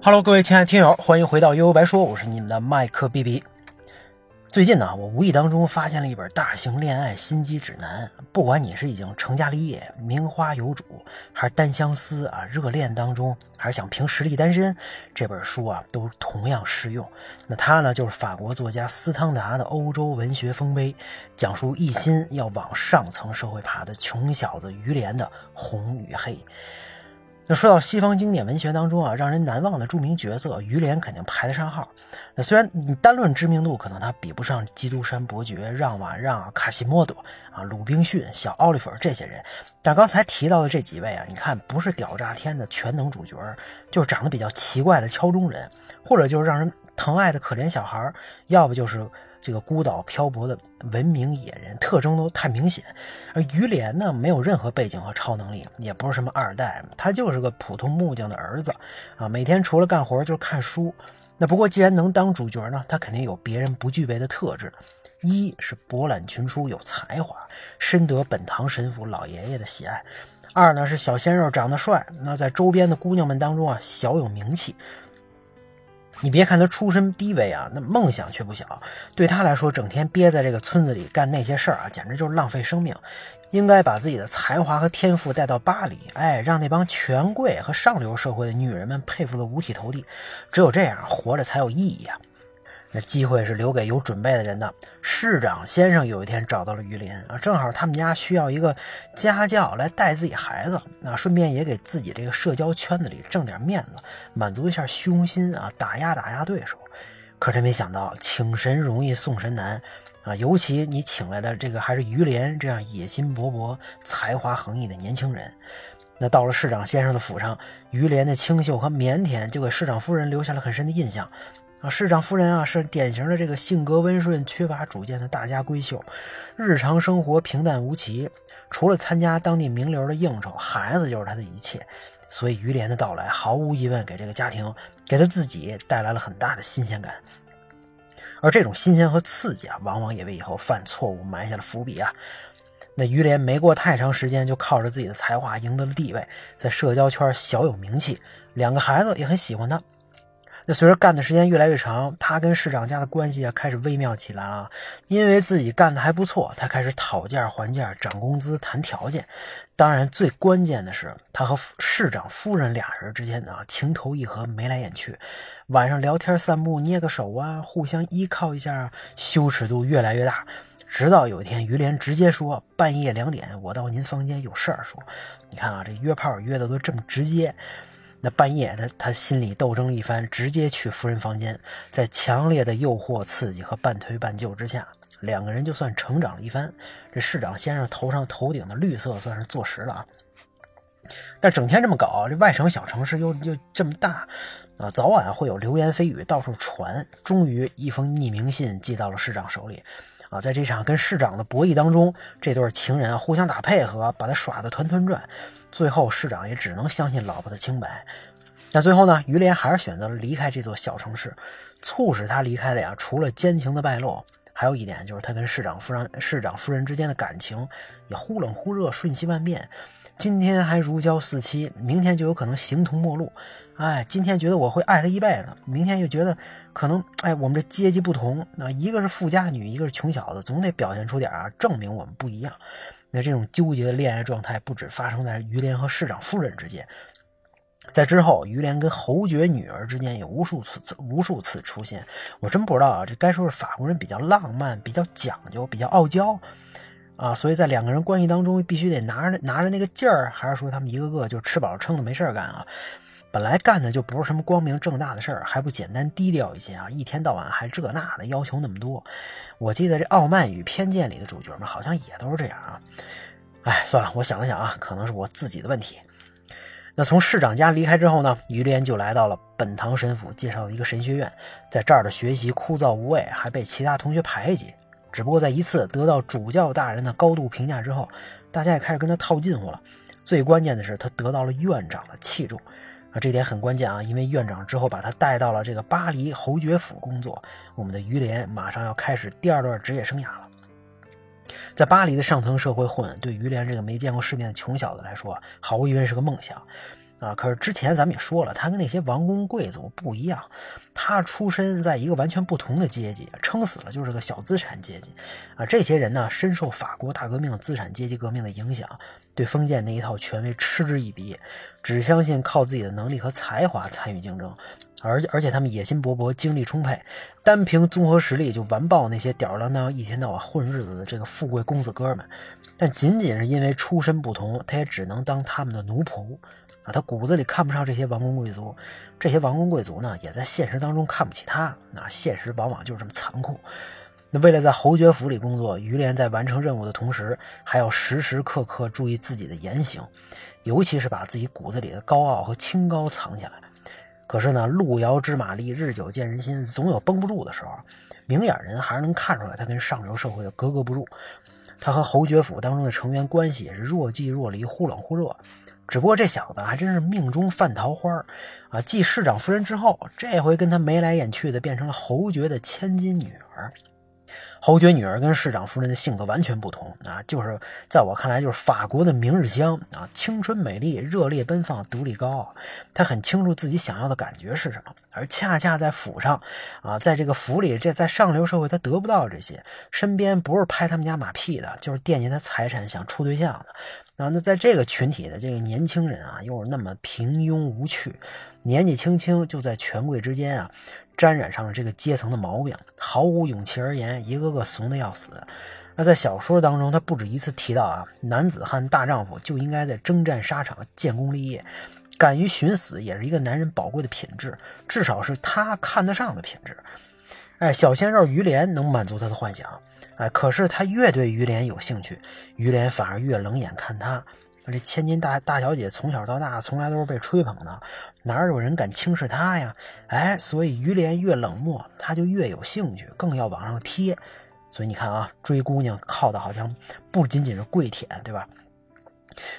Hello，各位亲爱的听友，欢迎回到悠悠白说，我是你们的麦克 B B。最近呢，我无意当中发现了一本大型恋爱心机指南。不管你是已经成家立业、名花有主，还是单相思啊、热恋当中，还是想凭实力单身，这本书啊都同样适用。那它呢，就是法国作家斯汤达的欧洲文学丰碑，讲述一心要往上层社会爬的穷小子于连的红与黑。那说到西方经典文学当中啊，让人难忘的著名角色，于连肯定排得上号。那虽然你单论知名度，可能他比不上基督山伯爵、让瓦让、卡西莫多啊、鲁滨逊、小奥利弗这些人，但刚才提到的这几位啊，你看不是屌炸天的全能主角，就是长得比较奇怪的敲钟人，或者就是让人疼爱的可怜小孩，要不就是。这个孤岛漂泊的文明野人特征都太明显，而于连呢，没有任何背景和超能力，也不是什么二代，他就是个普通木匠的儿子啊，每天除了干活就是看书。那不过既然能当主角呢，他肯定有别人不具备的特质：一是博览群书，有才华，深得本堂神父老爷爷的喜爱；二呢是小鲜肉，长得帅，那在周边的姑娘们当中啊，小有名气。你别看他出身低微啊，那梦想却不小。对他来说，整天憋在这个村子里干那些事儿啊，简直就是浪费生命。应该把自己的才华和天赋带到巴黎，哎，让那帮权贵和上流社会的女人们佩服的五体投地。只有这样，活着才有意义啊。那机会是留给有准备的人的。市长先生有一天找到了于连啊，正好他们家需要一个家教来带自己孩子，那顺便也给自己这个社交圈子里挣点面子，满足一下虚荣心啊，打压打压对手。可真没想到，请神容易送神难啊！尤其你请来的这个还是于连这样野心勃勃、才华横溢的年轻人。那到了市长先生的府上，于连的清秀和腼腆就给市长夫人留下了很深的印象。啊，市长夫人啊，是典型的这个性格温顺、缺乏主见的大家闺秀，日常生活平淡无奇，除了参加当地名流的应酬，孩子就是她的一切。所以于连的到来，毫无疑问给这个家庭，给他自己带来了很大的新鲜感。而这种新鲜和刺激啊，往往也为以后犯错误埋下了伏笔啊。那于连没过太长时间，就靠着自己的才华赢得了地位，在社交圈小有名气，两个孩子也很喜欢他。那随着干的时间越来越长，他跟市长家的关系啊开始微妙起来了。因为自己干的还不错，他开始讨价还价、涨工资、谈条件。当然，最关键的是他和市长夫人俩人之间啊情投意合、眉来眼去。晚上聊天、散步、捏个手啊，互相依靠一下，羞耻度越来越大。直到有一天，于连直接说：“半夜两点，我到您房间有事儿说。”你看啊，这约炮约的都这么直接。那半夜，他他心里斗争一番，直接去夫人房间，在强烈的诱惑、刺激和半推半就之下，两个人就算成长了一番。这市长先生头上头顶的绿色算是坐实了啊。但整天这么搞，这外省小城市又又这么大啊，早晚会有流言蜚语到处传。终于，一封匿名信寄到了市长手里啊。在这场跟市长的博弈当中，这对情人互相打配合，把他耍得团团转。最后，市长也只能相信老婆的清白。那最后呢？于连还是选择了离开这座小城市。促使他离开的呀，除了奸情的败露，还有一点就是他跟市长夫人、市长夫人之间的感情也忽冷忽热，瞬息万变。今天还如胶似漆，明天就有可能形同陌路。哎，今天觉得我会爱他一辈子，明天又觉得可能哎，我们这阶级不同，那一个是富家女，一个是穷小子，总得表现出点啊，证明我们不一样。那这种纠结的恋爱状态不止发生在于连和市长夫人之间，在之后，于连跟侯爵女儿之间也无数次、无数次出现。我真不知道啊，这该说是法国人比较浪漫、比较讲究、比较傲娇啊，所以在两个人关系当中必须得拿着拿着那个劲儿，还是说他们一个个就吃饱撑的没事干啊？本来干的就不是什么光明正大的事儿，还不简单低调一些啊？一天到晚还这那的要求那么多。我记得这《傲慢与偏见》里的主角们好像也都是这样啊。哎，算了，我想了想啊，可能是我自己的问题。那从市长家离开之后呢，于连就来到了本堂神父介绍的一个神学院，在这儿的学习枯燥无味，还被其他同学排挤。只不过在一次得到主教大人的高度评价之后，大家也开始跟他套近乎了。最关键的是，他得到了院长的器重。这点很关键啊！因为院长之后把他带到了这个巴黎侯爵府工作，我们的于连马上要开始第二段职业生涯了。在巴黎的上层社会混，对于连这个没见过世面的穷小子来说，毫无疑问是个梦想。啊。可是之前咱们也说了，他跟那些王公贵族不一样，他出身在一个完全不同的阶级，撑死了就是个小资产阶级啊。这些人呢，深受法国大革命资产阶级革命的影响，对封建那一套权威嗤之以鼻，只相信靠自己的能力和才华参与竞争。而且而且他们野心勃勃，精力充沛，单凭综合实力就完爆那些吊儿郎当、一天到晚混日子的这个富贵公子哥们。但仅仅是因为出身不同，他也只能当他们的奴仆他骨子里看不上这些王公贵族，这些王公贵族呢，也在现实当中看不起他。那现实往往就是这么残酷。那为了在侯爵府里工作，于连在完成任务的同时，还要时时刻刻注意自己的言行，尤其是把自己骨子里的高傲和清高藏起来。可是呢，路遥知马力，日久见人心，总有绷不住的时候。明眼人还是能看出来，他跟上流社会的格格不入。他和侯爵府当中的成员关系也是若即若离，忽冷忽热。只不过这小子还真是命中犯桃花啊！继市长夫人之后，这回跟他眉来眼去的，变成了侯爵的千金女儿。侯爵女儿跟市长夫人的性格完全不同啊，就是在我看来就是法国的明日香啊，青春美丽、热烈奔放、独立高傲。她很清楚自己想要的感觉是什么，而恰恰在府上啊，在这个府里，这在上流社会她得不到这些，身边不是拍他们家马屁的，就是惦记他财产想处对象的。啊，那在这个群体的这个年轻人啊，又是那么平庸无趣，年纪轻轻就在权贵之间啊。沾染上了这个阶层的毛病，毫无勇气而言，一个个怂的要死。那在小说当中，他不止一次提到啊，男子汉大丈夫就应该在征战沙场建功立业，敢于寻死也是一个男人宝贵的品质，至少是他看得上的品质。哎，小鲜肉于连能满足他的幻想，哎，可是他越对于连有兴趣，于连反而越冷眼看他。这千金大大小姐从小到大从来都是被吹捧的，哪有人敢轻视她呀？哎，所以于连越冷漠，他就越有兴趣，更要往上贴。所以你看啊，追姑娘靠的好像不仅仅是跪舔，对吧？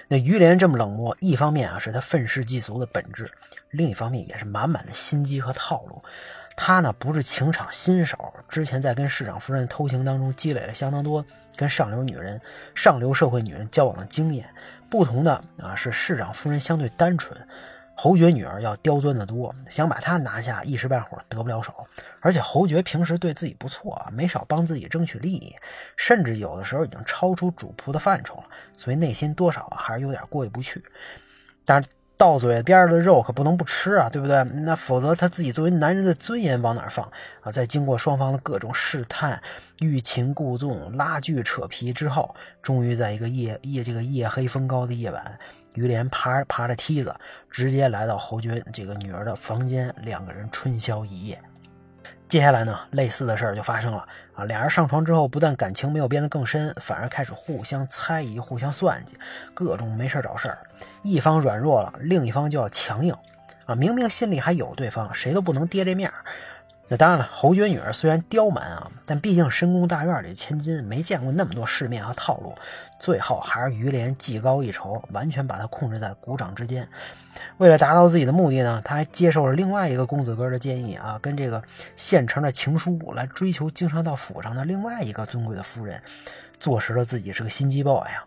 那于连这么冷漠，一方面啊是他愤世嫉俗的本质，另一方面也是满满的心机和套路。他呢不是情场新手，之前在跟市长夫人偷情当中积累了相当多跟上流女人、上流社会女人交往的经验。不同的啊是市长夫人相对单纯，侯爵女儿要刁钻得多，想把她拿下一时半会儿得不了手。而且侯爵平时对自己不错，没少帮自己争取利益，甚至有的时候已经超出主仆的范畴了，所以内心多少还是有点过意不去。但是。到嘴边的肉可不能不吃啊，对不对？那否则他自己作为男人的尊严往哪放啊？在经过双方的各种试探、欲擒故纵、拉锯扯皮之后，终于在一个夜夜这个夜黑风高的夜晚，于连爬爬着梯子，直接来到侯爵这个女儿的房间，两个人春宵一夜。接下来呢，类似的事儿就发生了啊！俩人上床之后，不但感情没有变得更深，反而开始互相猜疑、互相算计，各种没事找事儿。一方软弱了，另一方就要强硬啊！明明心里还有对方，谁都不能跌这面儿。那当然了，侯爵女儿虽然刁蛮啊，但毕竟深宫大院里千金，没见过那么多世面和套路。最后还是于连技高一筹，完全把她控制在股掌之间。为了达到自己的目的呢，他还接受了另外一个公子哥的建议啊，跟这个现成的情书来追求经常到府上的另外一个尊贵的夫人，坐实了自己是个心机 boy 呀。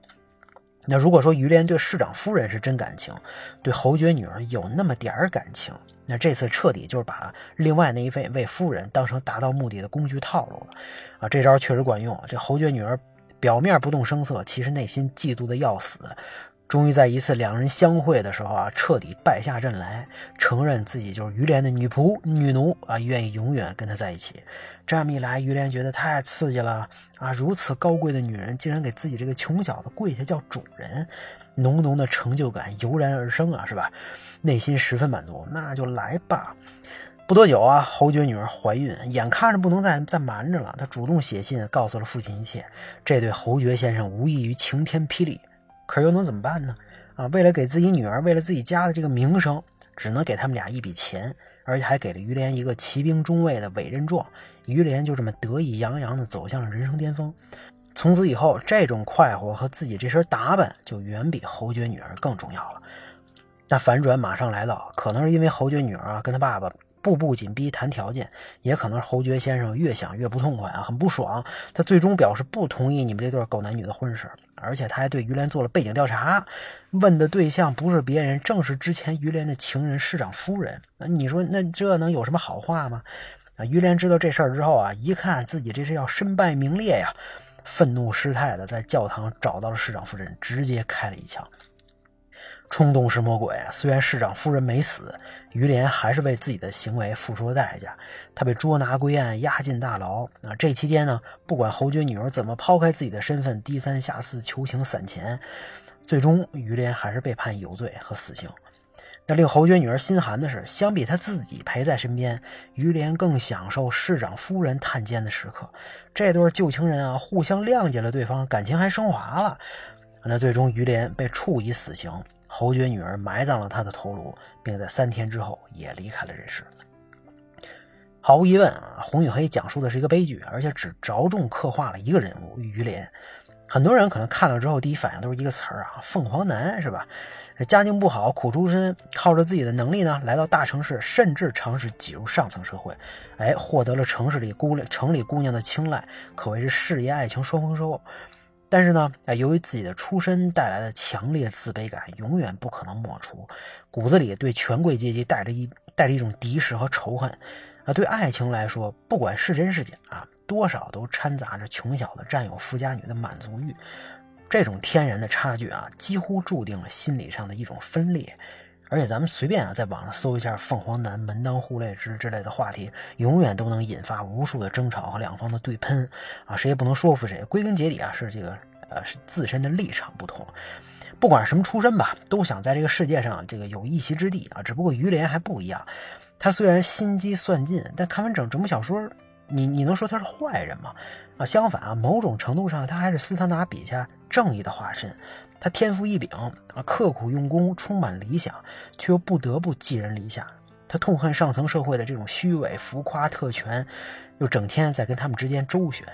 那如果说于连对市长夫人是真感情，对侯爵女儿有那么点儿感情。那这次彻底就是把另外那一位为夫人当成达到目的的工具套路了，啊，这招确实管用。这侯爵女儿表面不动声色，其实内心嫉妒的要死。终于在一次两人相会的时候啊，彻底败下阵来，承认自己就是于连的女仆、女奴啊，愿意永远跟他在一起。这么一来，于连觉得太刺激了啊！如此高贵的女人，竟然给自己这个穷小子跪下叫主人，浓浓的成就感油然而生啊，是吧？内心十分满足，那就来吧。不多久啊，侯爵女儿怀孕，眼看着不能再再瞒着了，她主动写信告诉了父亲一切。这对侯爵先生无异于晴天霹雳。可又能怎么办呢？啊，为了给自己女儿，为了自己家的这个名声，只能给他们俩一笔钱，而且还给了于连一个骑兵中尉的委任状。于连就这么得意洋洋地走向了人生巅峰。从此以后，这种快活和自己这身打扮就远比侯爵女儿更重要了。那反转马上来到，可能是因为侯爵女儿啊跟他爸爸步步紧逼谈条件，也可能是侯爵先生越想越不痛快啊，很不爽。他最终表示不同意你们这对狗男女的婚事，而且他还对于连做了背景调查，问的对象不是别人，正是之前于连的情人市长夫人。那你说那这能有什么好话吗？啊，于连知道这事儿之后啊，一看自己这是要身败名裂呀，愤怒失态的在教堂找到了市长夫人，直接开了一枪。冲动是魔鬼。虽然市长夫人没死，于连还是为自己的行为付出了代价。他被捉拿归案，押进大牢。啊，这期间呢，不管侯爵女儿怎么抛开自己的身份，低三下四求情散钱，最终于连还是被判有罪和死刑。那令侯爵女儿心寒的是，相比他自己陪在身边，于连更享受市长夫人探监的时刻。这对旧情人啊，互相谅解了对方，感情还升华了。那最终于连被处以死刑。侯爵女儿埋葬了他的头颅，并在三天之后也离开了人世。毫无疑问啊，《红与黑》讲述的是一个悲剧，而且只着重刻画了一个人物——于连。很多人可能看了之后，第一反应都是一个词儿啊，“凤凰男”，是吧？家境不好，苦出身，靠着自己的能力呢，来到大城市，甚至尝试挤入上层社会，哎，获得了城市里姑娘、城里姑娘的青睐，可谓是事业爱情双丰收。但是呢，啊，由于自己的出身带来的强烈自卑感，永远不可能抹除，骨子里对权贵阶级带着一带着一种敌视和仇恨，啊，对爱情来说，不管是真是假啊，多少都掺杂着穷小子占有富家女的满足欲，这种天然的差距啊，几乎注定了心理上的一种分裂。而且咱们随便啊，在网上搜一下“凤凰男”“门当户对”之之类的话题，永远都能引发无数的争吵和两方的对喷啊，谁也不能说服谁。归根结底啊，是这个呃，是自身的立场不同。不管什么出身吧，都想在这个世界上这个有一席之地啊。只不过于连还不一样，他虽然心机算尽，但看完整整部小说，你你能说他是坏人吗？啊，相反啊，某种程度上他还是斯特纳笔下正义的化身。他天赋异禀啊，刻苦用功，充满理想，却又不得不寄人篱下。他痛恨上层社会的这种虚伪、浮夸、特权，又整天在跟他们之间周旋。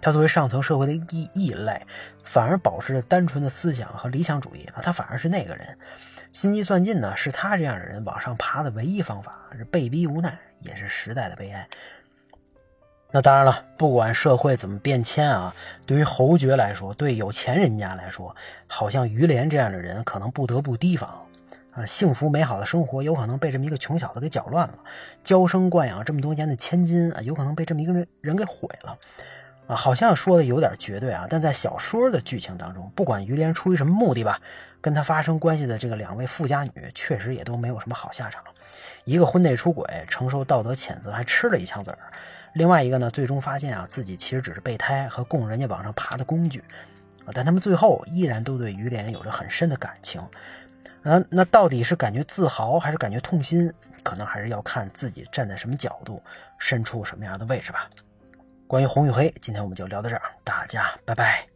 他作为上层社会的异异类，反而保持着单纯的思想和理想主义啊。他反而是那个人，心机算尽呢，是他这样的人往上爬的唯一方法，是被逼无奈，也是时代的悲哀。那当然了，不管社会怎么变迁啊，对于侯爵来说，对有钱人家来说，好像于连这样的人可能不得不提防啊，幸福美好的生活有可能被这么一个穷小子给搅乱了，娇生惯养这么多年的千金啊，有可能被这么一个人人给毁了啊，好像说的有点绝对啊，但在小说的剧情当中，不管于连出于什么目的吧，跟他发生关系的这个两位富家女，确实也都没有什么好下场，一个婚内出轨，承受道德谴责，还吃了一枪子儿。另外一个呢，最终发现啊，自己其实只是备胎和供人家往上爬的工具，啊，但他们最后依然都对于连有着很深的感情，啊，那到底是感觉自豪还是感觉痛心，可能还是要看自己站在什么角度，身处什么样的位置吧。关于红与黑，今天我们就聊到这儿，大家拜拜。